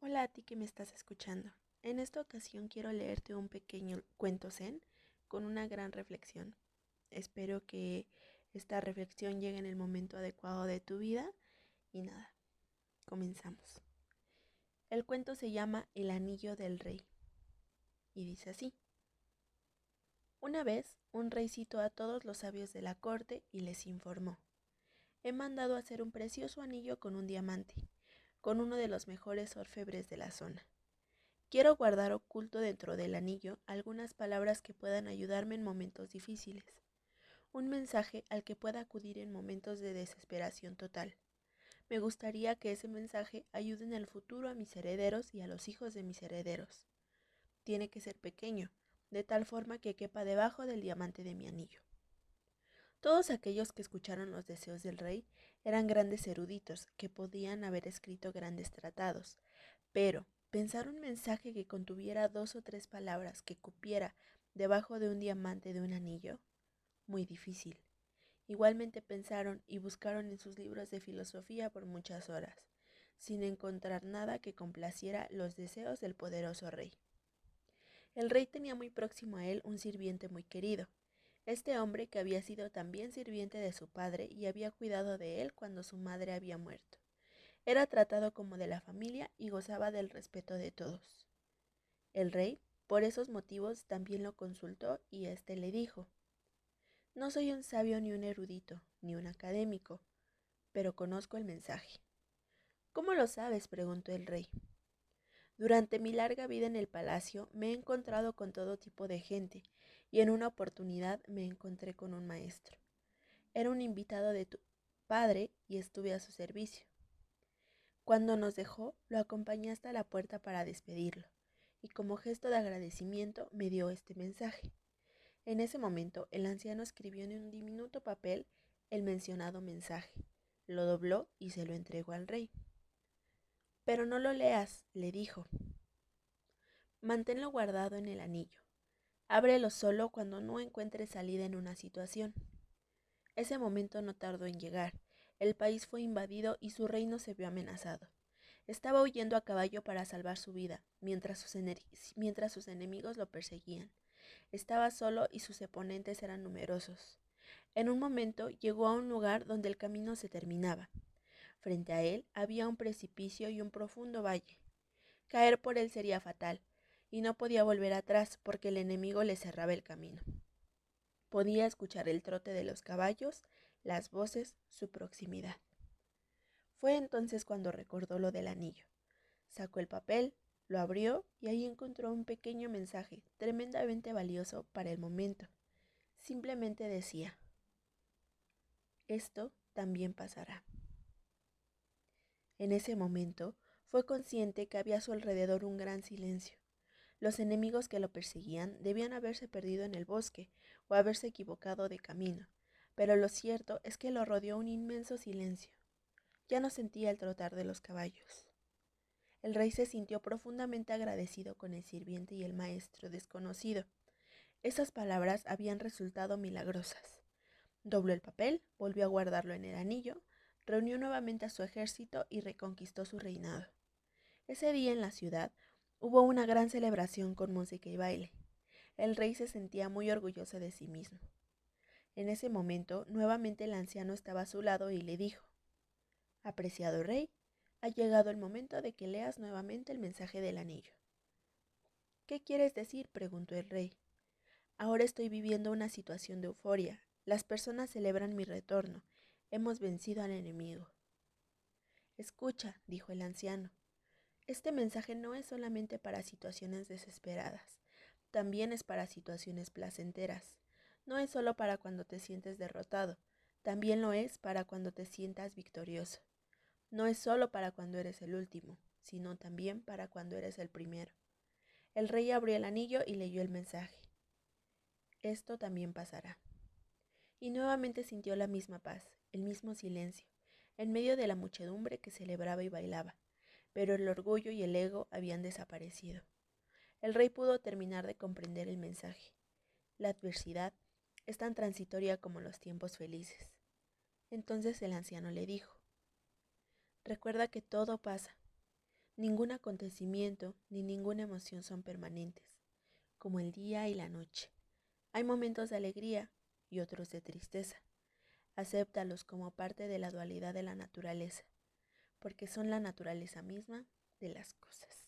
Hola a ti que me estás escuchando. En esta ocasión quiero leerte un pequeño cuento zen con una gran reflexión. Espero que esta reflexión llegue en el momento adecuado de tu vida y nada, comenzamos. El cuento se llama El anillo del rey y dice así. Una vez, un rey citó a todos los sabios de la corte y les informó. He mandado hacer un precioso anillo con un diamante con uno de los mejores orfebres de la zona. Quiero guardar oculto dentro del anillo algunas palabras que puedan ayudarme en momentos difíciles, un mensaje al que pueda acudir en momentos de desesperación total. Me gustaría que ese mensaje ayude en el futuro a mis herederos y a los hijos de mis herederos. Tiene que ser pequeño, de tal forma que quepa debajo del diamante de mi anillo. Todos aquellos que escucharon los deseos del rey eran grandes eruditos que podían haber escrito grandes tratados, pero pensar un mensaje que contuviera dos o tres palabras que cupiera debajo de un diamante de un anillo, muy difícil. Igualmente pensaron y buscaron en sus libros de filosofía por muchas horas, sin encontrar nada que complaciera los deseos del poderoso rey. El rey tenía muy próximo a él un sirviente muy querido, este hombre que había sido también sirviente de su padre y había cuidado de él cuando su madre había muerto. Era tratado como de la familia y gozaba del respeto de todos. El rey, por esos motivos, también lo consultó y éste le dijo, No soy un sabio ni un erudito, ni un académico, pero conozco el mensaje. ¿Cómo lo sabes? preguntó el rey. Durante mi larga vida en el palacio me he encontrado con todo tipo de gente y en una oportunidad me encontré con un maestro. Era un invitado de tu padre y estuve a su servicio. Cuando nos dejó, lo acompañé hasta la puerta para despedirlo, y como gesto de agradecimiento me dio este mensaje. En ese momento, el anciano escribió en un diminuto papel el mencionado mensaje, lo dobló y se lo entregó al rey. Pero no lo leas, le dijo. Manténlo guardado en el anillo. Ábrelo solo cuando no encuentres salida en una situación. Ese momento no tardó en llegar. El país fue invadido y su reino se vio amenazado. Estaba huyendo a caballo para salvar su vida, mientras sus, mientras sus enemigos lo perseguían. Estaba solo y sus oponentes eran numerosos. En un momento llegó a un lugar donde el camino se terminaba. Frente a él había un precipicio y un profundo valle. Caer por él sería fatal, y no podía volver atrás porque el enemigo le cerraba el camino. Podía escuchar el trote de los caballos, las voces, su proximidad. Fue entonces cuando recordó lo del anillo. Sacó el papel, lo abrió y ahí encontró un pequeño mensaje tremendamente valioso para el momento. Simplemente decía, esto también pasará. En ese momento fue consciente que había a su alrededor un gran silencio. Los enemigos que lo perseguían debían haberse perdido en el bosque o haberse equivocado de camino, pero lo cierto es que lo rodeó un inmenso silencio. Ya no sentía el trotar de los caballos. El rey se sintió profundamente agradecido con el sirviente y el maestro desconocido. Esas palabras habían resultado milagrosas. Dobló el papel, volvió a guardarlo en el anillo, reunió nuevamente a su ejército y reconquistó su reinado. Ese día en la ciudad Hubo una gran celebración con música y baile. El rey se sentía muy orgulloso de sí mismo. En ese momento, nuevamente el anciano estaba a su lado y le dijo, Apreciado rey, ha llegado el momento de que leas nuevamente el mensaje del anillo. ¿Qué quieres decir? preguntó el rey. Ahora estoy viviendo una situación de euforia. Las personas celebran mi retorno. Hemos vencido al enemigo. Escucha, dijo el anciano. Este mensaje no es solamente para situaciones desesperadas, también es para situaciones placenteras. No es solo para cuando te sientes derrotado, también lo es para cuando te sientas victorioso. No es solo para cuando eres el último, sino también para cuando eres el primero. El rey abrió el anillo y leyó el mensaje. Esto también pasará. Y nuevamente sintió la misma paz, el mismo silencio, en medio de la muchedumbre que celebraba y bailaba pero el orgullo y el ego habían desaparecido. El rey pudo terminar de comprender el mensaje. La adversidad es tan transitoria como los tiempos felices. Entonces el anciano le dijo, Recuerda que todo pasa. Ningún acontecimiento ni ninguna emoción son permanentes, como el día y la noche. Hay momentos de alegría y otros de tristeza. Acéptalos como parte de la dualidad de la naturaleza, porque son la naturaleza misma de las cosas.